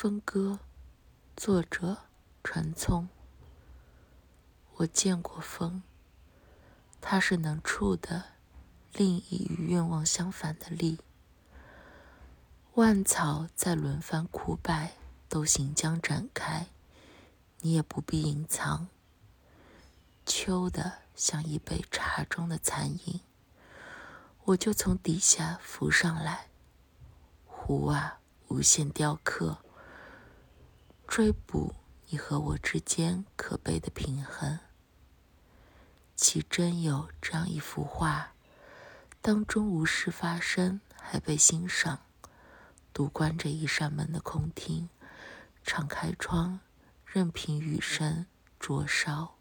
分割，作者陈聪。我见过风，它是能触的，另一与愿望相反的力。万草在轮番枯败，都行将展开，你也不必隐藏。秋的像一杯茶中的残饮，我就从底下浮上来。湖啊，无限雕刻。追捕你和我之间可悲的平衡，岂真有这样一幅画，当中无事发生，还被欣赏？独关着一扇门的空厅，敞开窗，任凭雨声灼烧。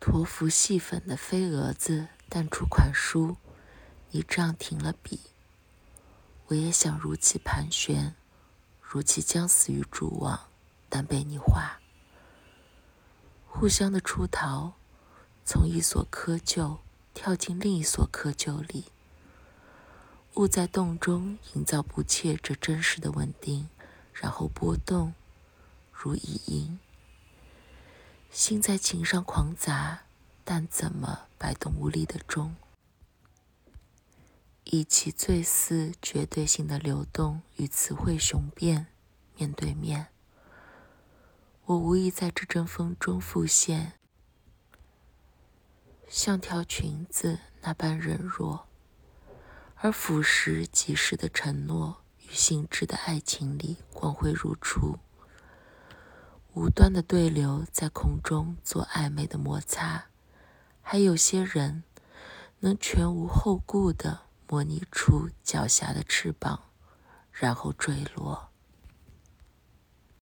驼服细粉的飞蛾子淡出款书，你这样停了笔，我也想如此盘旋。如其将死于蛛网，但被你画。互相的出逃，从一所窠臼跳进另一所窠臼里。物在洞中营造不切这真实的稳定，然后波动，如蚁音。心在琴上狂砸，但怎么摆动无力的钟？以其最似绝对性的流动与词汇雄辩面对面，我无意在这阵风中复现，像条裙子那般柔弱，而腐蚀即逝的承诺与性质的爱情里光辉如初，无端的对流在空中做暧昧的摩擦，还有些人能全无后顾的。模拟出脚下的翅膀，然后坠落。